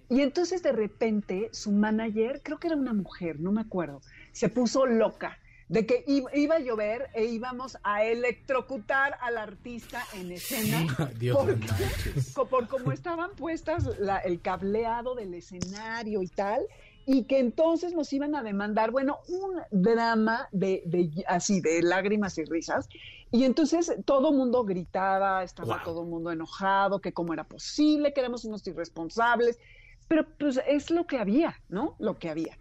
Y entonces de repente su manager, creo que era una mujer, no me acuerdo, se puso loca de que iba a llover e íbamos a electrocutar al artista en escena Dios por, por cómo estaban puestas el cableado del escenario y tal y que entonces nos iban a demandar, bueno, un drama de, así de lágrimas y risas y entonces todo mundo gritaba, estaba todo el mundo enojado, que cómo era posible, que éramos unos irresponsables, pero pues es lo que había, ¿no? Lo que había.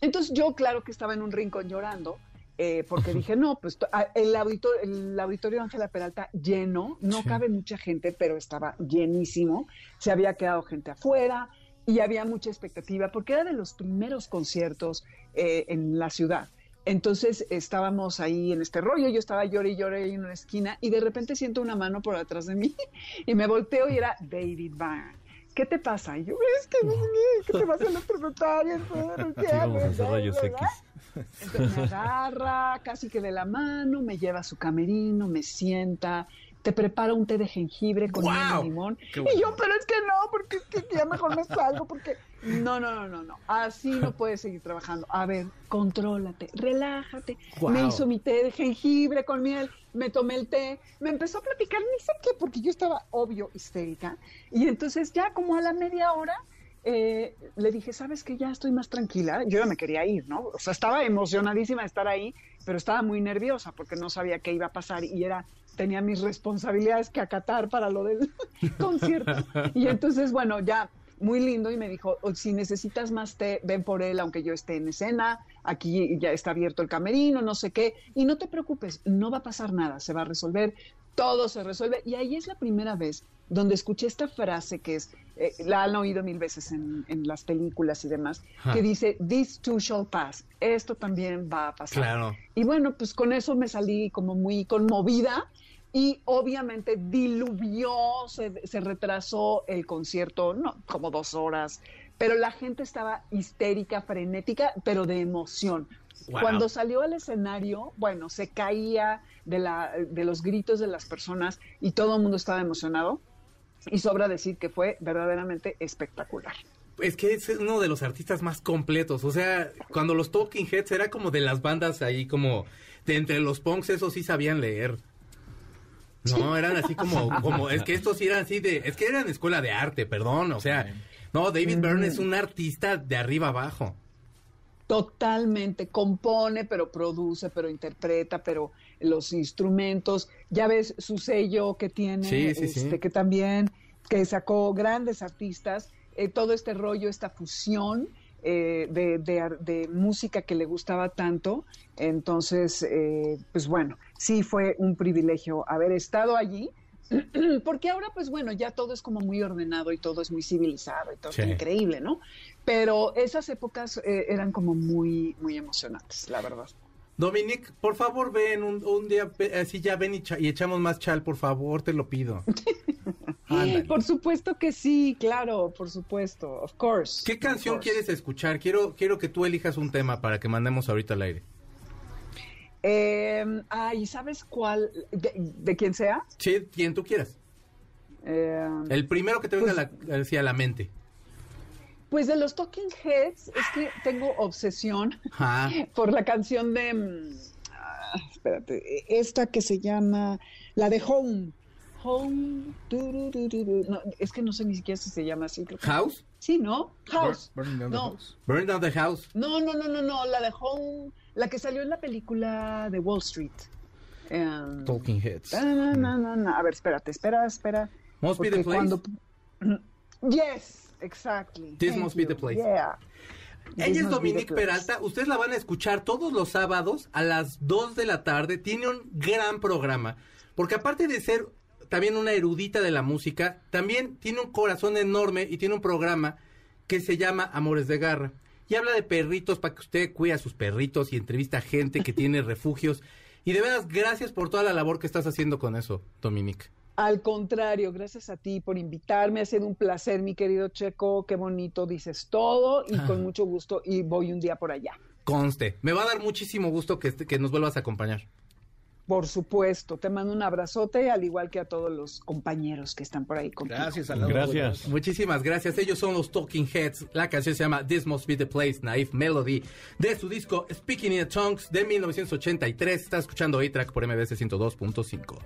Entonces yo claro que estaba en un rincón llorando eh, porque dije, no, pues el auditorio, el auditorio Ángela Peralta lleno, no cabe mucha gente, pero estaba llenísimo, se había quedado gente afuera y había mucha expectativa, porque era de los primeros conciertos eh, en la ciudad. Entonces estábamos ahí en este rollo, yo estaba llorando y lloré en una esquina y de repente siento una mano por atrás de mí y me volteo y era David Byrne. ¿Qué te pasa? Y yo, es que, ¿qué te pasa a los tributarios? ¿Qué hago? Entonces me agarra casi que de la mano, me lleva a su camerino, me sienta, te prepara un té de jengibre con limón. Y yo, pero es que no, porque es que ya mejor me salgo, porque no, no, no, no, no. Así no puedes seguir trabajando. A ver, contrólate, relájate. Me hizo mi té de jengibre con miel, me tomé el té, me empezó a platicar, ni sé qué, porque yo estaba obvio histérica. Y entonces ya como a la media hora eh, le dije, ¿sabes que Ya estoy más tranquila. Yo ya me quería ir, ¿no? O sea, estaba emocionadísima de estar ahí, pero estaba muy nerviosa porque no sabía qué iba a pasar y era tenía mis responsabilidades que acatar para lo del concierto. Y entonces, bueno, ya muy lindo y me dijo, si necesitas más té, ven por él aunque yo esté en escena, aquí ya está abierto el camerino, no sé qué, y no te preocupes, no va a pasar nada, se va a resolver, todo se resuelve. Y ahí es la primera vez donde escuché esta frase que es, eh, la han oído mil veces en, las películas y demás, que dice, this too shall pass, esto también va a pasar. Y bueno, pues con eso me salí como muy conmovida y obviamente diluvió, se, se retrasó el concierto, no, como dos horas, pero la gente estaba histérica, frenética, pero de emoción. Cuando salió al escenario, bueno, se caía de, la, de los gritos de las personas y todo el mundo estaba emocionado. Y sobra decir que fue verdaderamente espectacular. Es que es uno de los artistas más completos. O sea, cuando los Talking Heads era como de las bandas ahí, como de entre los punks, eso sí sabían leer. No, eran así como, como, es que estos eran así de, es que eran escuela de arte, perdón, o sea, no, David Byrne es un artista de arriba abajo. Totalmente, compone, pero produce, pero interpreta, pero los instrumentos, ya ves su sello que tiene, este, que también, que sacó grandes artistas, eh, todo este rollo, esta fusión eh, de, de, música que le gustaba tanto. Entonces, eh, pues bueno, sí fue un privilegio haber estado allí. Porque ahora, pues bueno, ya todo es como muy ordenado y todo es muy civilizado y todo es increíble, ¿no? Pero esas épocas eh, eran como muy, muy emocionantes, la verdad. Dominic, por favor, ven un, día, así ya ven y, y, echamos más chal, por favor, te lo pido. por supuesto que sí, claro, por supuesto, of course. ¿Qué canción quieres escuchar? Quiero, quiero que tú elijas un tema para que mandemos ahorita al aire. Eh, ay, ¿sabes cuál? ¿De, quién sea? Sí, quien tú quieras. Em, El primero que te venga pues a, la, mente. Pues de los Talking Heads es que tengo obsesión por la canción de... Mm, ah, espérate, esta que se llama... La de Home. Home. du, du, du, du. No, es que no sé ni siquiera si se llama así. creo que- House. Sí, ¿no? House. Burning Down the No. House. Burn down the house. No, no, no, no, no, la de Home, la que salió en la película de Wall Street. Em, Talking Heads. na, na, na, na, na. A ver, espérate, espera, espera. Must be the place. cuando- Yes, exactly. This Thank must be the place. Yeah. Ella es Dominique. Peralta. Ustedes la van a escuchar todos los sábados a las 2 de la tarde. Tiene un gran programa. Porque aparte de ser también una erudita de la música, también tiene un corazón enorme y tiene un programa que se llama Amores de Garra. Y habla de perritos para que usted cuide a sus perritos y entrevista a gente que tiene refugios. Y de veras, gracias por toda la labor que estás haciendo con eso, Dominique. Al contrario, gracias a ti por invitarme. Ha sido un placer, mi querido Checo. Qué bonito dices todo y con mucho gusto. Y voy un día por allá. Conste. Me va a dar muchísimo gusto que, este- que nos vuelvas a acompañar. Por supuesto, te mando un abrazote, al igual que a todos los compañeros que están por ahí contigo. Gracias, al lado. Gracias. Muchísimas gracias. Ellos son los Talking Heads. La canción se llama This Must Be the Place, Naive Melody, de su disco Speaking in Tongues de 1983. Está escuchando A-Track por MBS 102.5.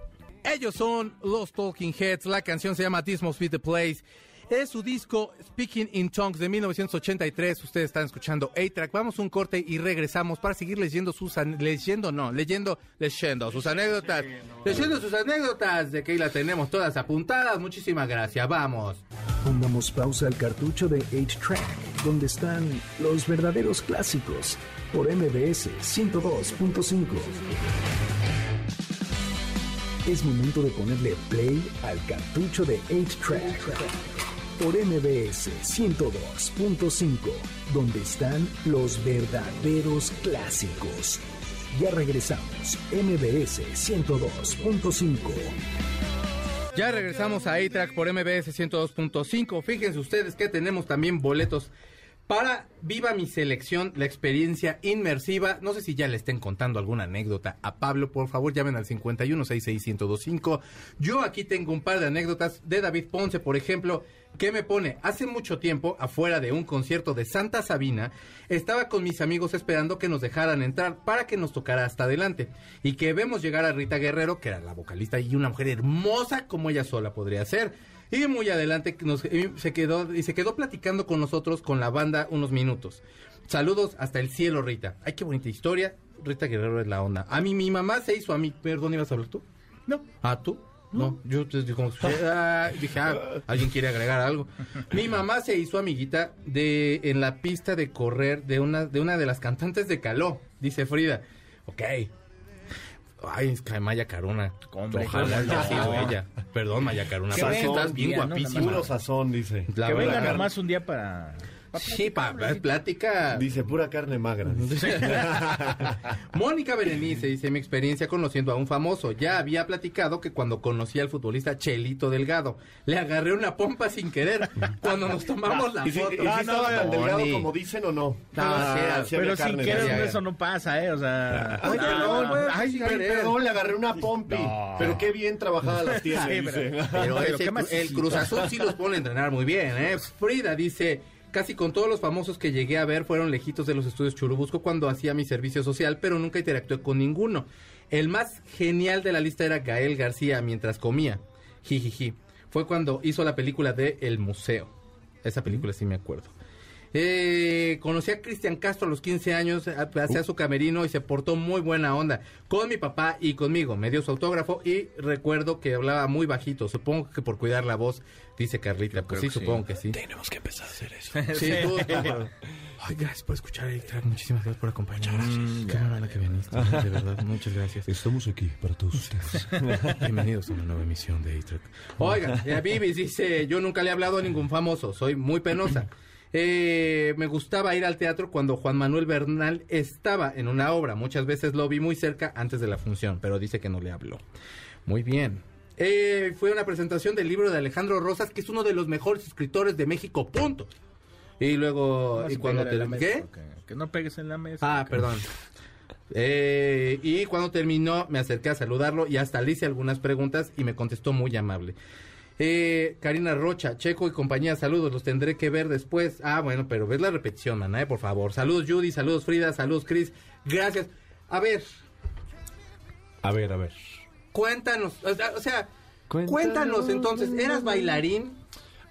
Ellos son los Talking Heads. La canción se llama This Must Be the Place. Es su disco Speaking in Tongues de 1983. Ustedes están escuchando A-Track. Vamos a un corte y regresamos para seguir leyendo sus leyendo no, leyendo leyendo sus anécdotas. Leyendo sus anécdotas de que ahí las tenemos todas apuntadas. Muchísimas gracias. Vamos. Pongamos pausa al cartucho de 8-Track, donde están los verdaderos clásicos, por MBS 102.5. Es momento de ponerle play al cartucho de 8-Track, por MBS 102.5, donde están los verdaderos clásicos. Ya regresamos, MBS 102.5. Ya regresamos a A-Track por MBS 102.5. Fíjense ustedes que tenemos también boletos para Viva mi selección, la experiencia inmersiva. No sé si ya le estén contando alguna anécdota a Pablo. Por favor, llamen al 51661025. Yo aquí tengo un par de anécdotas de David Ponce, por ejemplo, que me pone, hace mucho tiempo, afuera de un concierto de Santa Sabina, estaba con mis amigos esperando que nos dejaran entrar para que nos tocara hasta adelante. Y que vemos llegar a Rita Guerrero, que era la vocalista y una mujer hermosa como ella sola podría ser. Y muy adelante nos- se quedó y se quedó platicando con nosotros con la banda unos minutos. Saludos hasta el cielo, Rita. Ay, qué bonita historia. Rita Guerrero es la onda. A mí mi mamá se hizo a mí. Perdón, ¿ibas a hablar tú? No. ¿Ah, tú? No, yo como ah, dije, ah, alguien quiere agregar algo. Mi mamá se hizo amiguita de en la pista de correr de una de una de las cantantes de Caló, dice Frida. Ok. Ay, es que Maya Caruna. Hombre, Ojalá haya no. sido ella. Perdón, Maya Caruna. Que estás bien guapísima. Puro sazón, dice. La que venga nomás un día para... Sí, pa, plática. Dice pura carne magra. Mónica Berenice dice mi experiencia conociendo a un famoso. Ya había platicado que cuando conocí al futbolista Chelito Delgado, le agarré una pompa sin querer cuando nos tomamos la ¿Y si, foto. y si estaba tan delgado como dicen o no? No, Ah, sí Pero sin querer eso no pasa, ¿eh? O sea... Ay, No, perdón, ay, sin ay, querer. perdón, le agarré una pompi. No. Pero qué bien trabajadas las tiene, Sí, pero- Pero Pero ese- el Cruz Azul sí los pone a entrenar muy bien, ¿eh? Frida dice, casi con todos los famosos que llegué a ver fueron lejitos de los estudios Churubusco cuando hacía mi servicio social, pero nunca interactué con ninguno. El más genial de la lista era Gael García mientras comía. Jijiji. Fue cuando hizo la película de El Museo. Esa película sí me acuerdo. Eh, conocí a Cristian Castro a los 15 años, hacía su camerino y se portó muy buena onda con mi papá y conmigo. Me dio su autógrafo y recuerdo que hablaba muy bajito. Supongo que por cuidar la voz, dice Carlita. Pues creo sí, que sí. supongo que sí. Tenemos que empezar a hacer eso. Sí, tú- tú- Ay, gracias por escuchar, Eric. Muchísimas gracias por acompañarnos. Qué buena que viniste, de verdad. Muchas gracias. Estamos aquí para todos ustedes. Bienvenidos a una nueva emisión de A-Track. Oiga, eh, Bibis dice, yo nunca le he hablado a ningún famoso, soy muy penosa. Eh, me gustaba ir al teatro cuando Juan Manuel Bernal estaba en una obra. Muchas veces lo vi muy cerca antes de la función, pero dice que no le habló. Muy bien. Eh, fue una presentación del libro de Alejandro Rosas, que es uno de los mejores escritores de México, punto. Y luego, No y cuando te... ¿Qué? Que no pegues en la mesa. Ah, perdón. Eh, y cuando terminó, me acerqué a saludarlo y hasta le hice algunas preguntas y me contestó muy amable. Eh, Karina Rocha, Checo y compañía, saludos, los tendré que ver después. Ah, bueno, pero ves la repetición, mana, eh, por favor. Saludos Judy, saludos Frida, saludos Chris, gracias. A ver, A ver, a ver. cuéntanos, o sea, o sea, Cuéntanos entonces, ¿eras bailarín?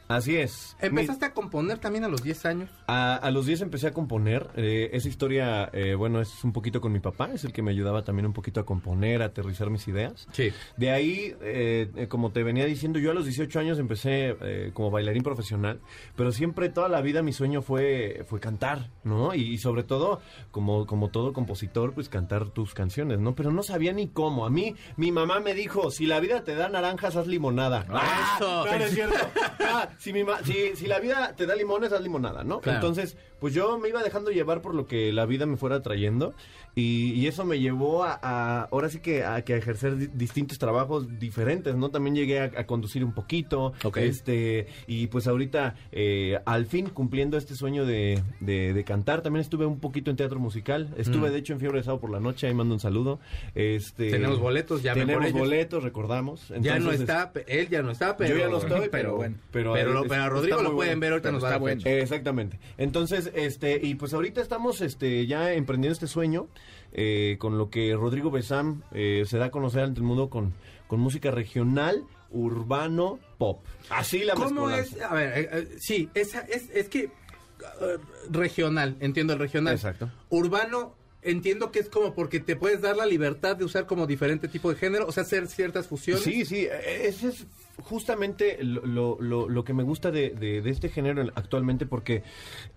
Así es. ¿Empezaste a componer también a los 10 años? A, a los 10 empecé a componer. Eh, esa historia, eh, bueno, es un poquito con mi papá, es el que me ayudaba también un poquito a componer, a aterrizar mis ideas. Sí. De ahí, eh, eh, como te venía diciendo, yo a los 18 años empecé eh, como bailarín profesional, pero siempre toda la vida mi sueño fue, fue cantar, ¿no? Y, y sobre todo, como, como todo compositor, pues cantar tus canciones, ¿no? Pero no sabía ni cómo. A mí, mi mamá me dijo, si la vida te da naranjas, haz limonada. Ah, eso. Claro, es cierto. Si, mi ma- si, si la vida te da limones, haz limonada, ¿no? Claro. Entonces, pues yo me iba dejando llevar por lo que la vida me fuera trayendo y, y eso me llevó a, a- ahora sí que a, que a ejercer di- distintos trabajos diferentes, ¿no? También llegué a, a conducir un poquito, Ok. este, y pues ahorita eh, al fin cumpliendo este sueño de, de- de cantar, también estuve un poquito en teatro musical, estuve Mm. de hecho en Fiebre de Sábado por la noche, ahí mando un saludo. Este, Tenemos boletos, por Tenemos boletos, recordamos. ya no está, él ya no está, pero... yo ya no estoy, pero, pero bueno. pero, Pero, es- pero a Rodrigo lo pueden bueno. ver, ahorita Pero nos va a dar bueno. Exactamente. Entonces, este, y pues ahorita estamos este, ya emprendiendo este sueño eh, con lo que Rodrigo Besam eh, se da a conocer ante el mundo con, con música regional, urbano, pop. Así la ¿Cómo es? A ver, eh, eh, sí, es, es, es que eh, regional, entiendo el regional. Exacto. Urbano, entiendo que es como porque te puedes dar la libertad de usar como diferente tipo de género, o sea, hacer ciertas fusiones. Sí, sí, eh, ese es justamente lo, lo- lo- que me gusta de, de- de este género actualmente porque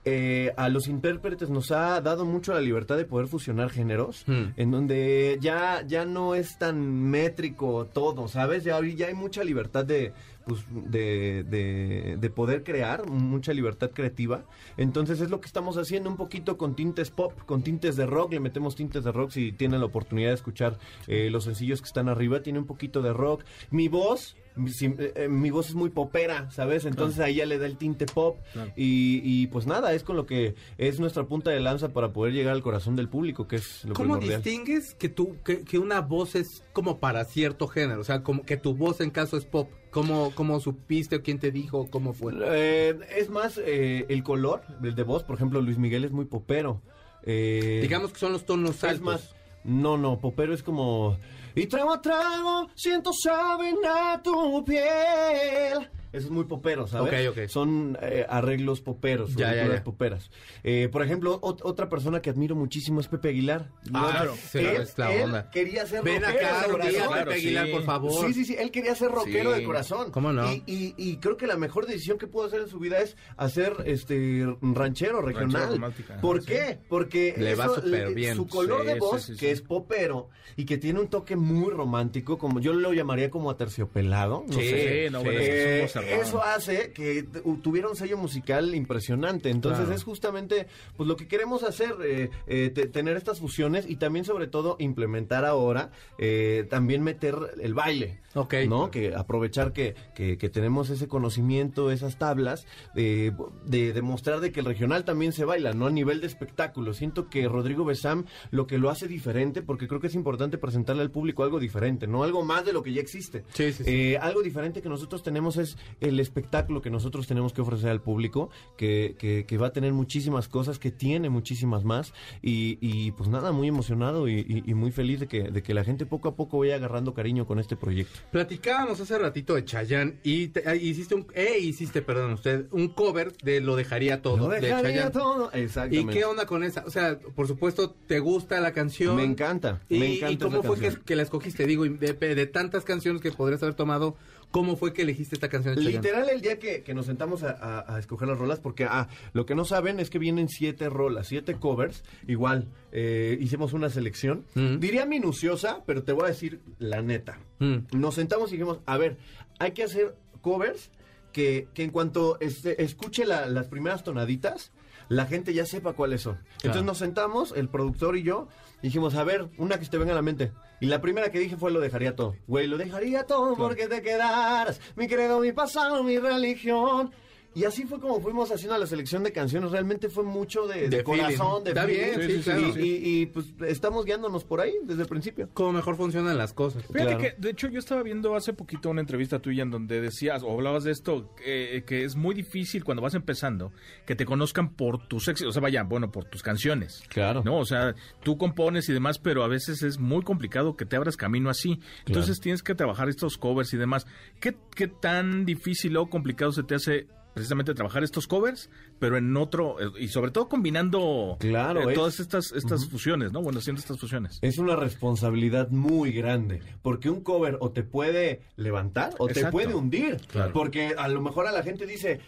eh, a los intérpretes nos ha dado mucho la libertad de poder fusionar géneros Hmm. en donde ya, ya no es tan métrico todo, ¿sabes? Ya, ya hay mucha libertad de, pues, de, de- de poder crear, mucha libertad creativa. Entonces es lo que estamos haciendo un poquito con tintes pop, con tintes de rock, le metemos tintes de rock si tienen la oportunidad de escuchar eh, los sencillos que están arriba, tiene un poquito de rock. Mi voz... Mi, eh, mi voz es muy popera, ¿sabes? Entonces ahí ya le da el tinte pop y, y, pues nada, es con lo que es nuestra punta de lanza para poder llegar al corazón del público, que es lo ¿Cómo primordial. distingues que tú que, que una voz es como para cierto género? O sea, como que tu voz en caso es pop. ¿Cómo, cómo supiste o quién te dijo? ¿Cómo fue? Eh, es más eh, el color de voz, por ejemplo, Luis Miguel es muy popero. Digamos que son los tonos es altos. más, no, no, popero es como y trago a trago siento saben a tu piel. Eso es muy popero, ¿sabes? Ok, ok. Son eh, arreglos poperos, Ya, ya, poperas. Eh, por ejemplo, ot- otra persona que admiro muchísimo es Pepe Aguilar. Ah, Claro. sí, es la él onda. quería ser Ven rockero acá, de corazón. Pepe Aguilar, sí. por favor. Sí, sí, sí, él quería ser rockero Sí. de corazón. ¿Cómo no? Y, y- y creo que la mejor decisión que pudo hacer en su vida es hacer este ranchero regional. ¿Por sí. qué? Porque Le va eso, bien. su color Sí, de voz, sí, sí. que es popero y que tiene un toque muy romántico, como yo lo llamaría como aterciopelado. No Sí, sé. no, bueno, es un eso hace que tuviera un sello musical impresionante. Entonces Claro. es justamente pues lo que queremos hacer, eh, eh, te- tener estas fusiones y también sobre todo implementar ahora, eh, también meter el baile. Ok. ¿No? Que aprovechar que, que, que tenemos ese conocimiento, esas tablas, de, de demostrar de que el regional también se baila, ¿no? A nivel de espectáculo. Siento que Rodrigo Besam lo que lo hace diferente, porque creo que es importante presentarle al público algo diferente, ¿no? Algo más de lo que ya existe. Sí, sí, sí. Eh, algo diferente que nosotros tenemos es el espectáculo que nosotros tenemos que ofrecer al público, que, que, que va a tener muchísimas cosas, que tiene muchísimas más. Y, y, pues nada, muy emocionado y, y- y muy feliz de que, de que la gente poco a poco vaya agarrando cariño con este proyecto. Platicábamos hace ratito de Chayanne y te- ah, hiciste un eh, hiciste, perdón, usted un cover de Lo dejaría todo Lo de dejaría Chayanne. todo. ¿Y Exactamente. qué onda con esa? O sea, por supuesto, ¿te gusta la canción? Me encanta, ¿Y, me encanta ¿y cómo esa fue que, que la escogiste? Digo, y de, de tantas canciones que podrías haber tomado, ¿cómo fue que elegiste esta canción de? Literal el día que, que nos sentamos a, a- a escoger las rolas, porque ah, lo que no saben es que vienen siete rolas, siete covers, igual, eh, hicimos una selección, Mm. diría minuciosa, pero te voy a decir la neta. Mm. Nos sentamos y dijimos, a ver, hay que hacer covers que, que en cuanto este, escuche la- las primeras tonaditas, la gente ya sepa cuáles son. Entonces nos sentamos, el productor y yo, y dijimos, a ver, una que se te venga a la mente. Y la primera que dije fue lo dejaría todo. Güey, lo dejaría todo porque te quedaras. Mi credo, mi pasado, mi religión. Y así fue como fuimos haciendo la selección de canciones. Realmente fue mucho de, de De corazón, feeling. de Está feeling. bien, sí, Y- claro. y, y, pues estamos guiándonos por ahí desde el principio. Cómo mejor funcionan las cosas. Fíjate Claro. que, de hecho, yo estaba viendo hace poquito una entrevista tuya en donde decías o hablabas de esto, que, que es muy difícil cuando vas empezando que te conozcan por tus éxitos, o sea, vaya, bueno, por tus canciones. Claro. No, o sea, tú compones y demás, pero a veces es muy complicado que te abras camino así. Entonces tienes que trabajar estos covers y demás. ¿Qué, qué tan difícil o complicado se te hace precisamente trabajar estos covers, pero en otro, eh, y sobre todo combinando Claro, eh, es- todas estas, estas fusiones, ¿no? Bueno, haciendo estas fusiones. Es una responsabilidad muy grande, porque un cover o te puede levantar o te puede hundir, Claro. porque a lo mejor a la gente dice,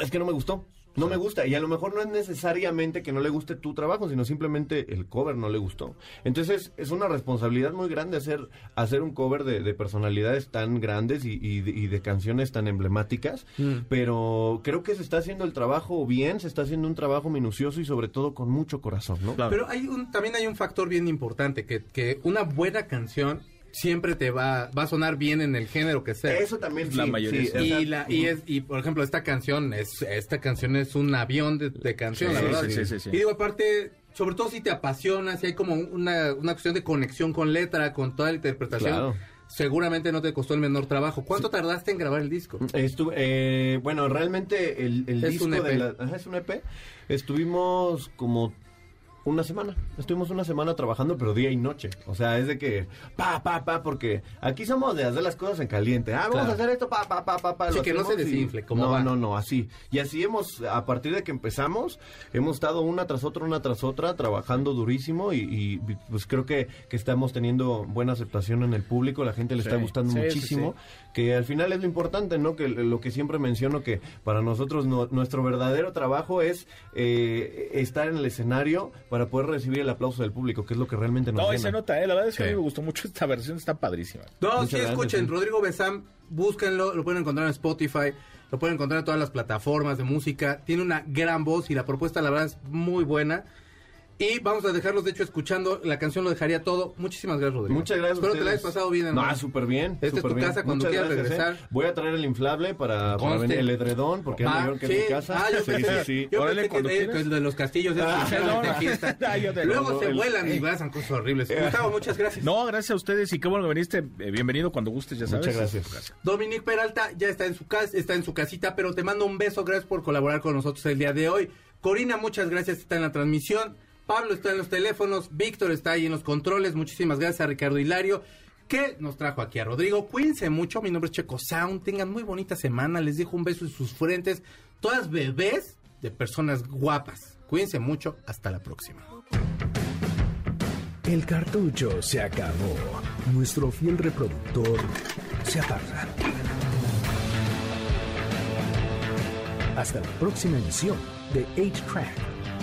es que no me gustó, no me gusta, y a lo mejor no es necesariamente que no le guste tu trabajo, sino simplemente el cover no le gustó. Entonces es una responsabilidad muy grande hacer, hacer un cover de, de personalidades tan grandes y, y de, y de canciones tan emblemáticas, pero creo que se está haciendo el trabajo bien, se está haciendo un trabajo minucioso y sobre todo con mucho corazón, ¿no? Claro. Pero hay un, también hay un factor bien importante, que, que una buena canción siempre te va, va a sonar bien en el género que sea. Eso también La sí, mayoría sí, sí. y, la, y, es, y por ejemplo, esta canción es esta canción es un avión de, de canción, Sí, la sí, verdad. sí, sí, sí, sí. Y digo, aparte, sobre todo si te apasiona, si hay como una, una cuestión de conexión con letra, con toda la interpretación, Claro. seguramente no te costó el menor trabajo. ¿Cuánto tardaste en grabar el disco? Estuve, eh, bueno, realmente el, el Es disco un EP. de la, ajá, es un EP. Estuvimos como una semana. Estuvimos una semana trabajando, pero día y noche. O sea, es de que pa, pa, pa, porque aquí somos de hacer las cosas en caliente. Ah, vamos Claro. a hacer esto, pa, pa, pa, pa, pa. Sí, lo que no se desinfle, como No, va. no, no, así. Y así hemos, a partir de que empezamos, hemos estado una tras otra, una tras otra, trabajando durísimo y, y, pues creo que, que estamos teniendo buena aceptación en el público. La gente le Sí, está gustando sí, sí, muchísimo que al final es lo importante, ¿no? Que lo que siempre menciono, que para nosotros no- nuestro verdadero trabajo es eh, estar en el escenario para poder recibir el aplauso del público, que es lo que realmente nos No, y llena. se nota, ¿eh? La verdad es que a mí me gustó mucho esta versión, está padrísima. No, Muchas sí, gracias, escuchen, sí. Rodrigo Besam, búsquenlo, lo pueden encontrar en Spotify, lo pueden encontrar en todas las plataformas de música, tiene una gran voz y la propuesta la verdad es muy buena. Y vamos a dejarlos, de hecho, escuchando la canción Lo Dejaría Todo. Muchísimas gracias, Rodrigo. Muchas gracias. a Espero te la hayas pasado bien, No, hermano. súper bien. Esta es tu bien. casa cuando Muchas quieras gracias, regresar. ¿eh? Voy a traer el inflable para, venir el edredón, porque es Ah, mayor que sí. mi casa. Ah, yo sí, pensé, sí, sí. yo Órale, pensé que, cuando eh, quieras. que el de los castillos es Ah, de fiesta. Luego no, se el- vuelan y pasan cosas horribles. Gustavo, muchas gracias. No, gracias a ustedes y qué bueno que viniste. Eh, bienvenido cuando gustes, ya sabes. Muchas gracias. Es. Dominique Peralta ya está en su casa, está en su casita, pero te mando un beso, gracias por colaborar con nosotros el día de hoy. Corina, muchas gracias, está en la transmisión. Pablo está en los teléfonos, Víctor está ahí en los controles. Muchísimas gracias a Ricardo Hilario que nos trajo aquí a Rodrigo. Cuídense mucho, mi nombre es Checo Sound. Tengan muy bonita semana, les dejo un beso en sus frentes. Todas bebés de personas guapas. Cuídense mucho, hasta la próxima. El cartucho se acabó. Nuestro fiel reproductor se apaga. Hasta la próxima emisión de 8-Track,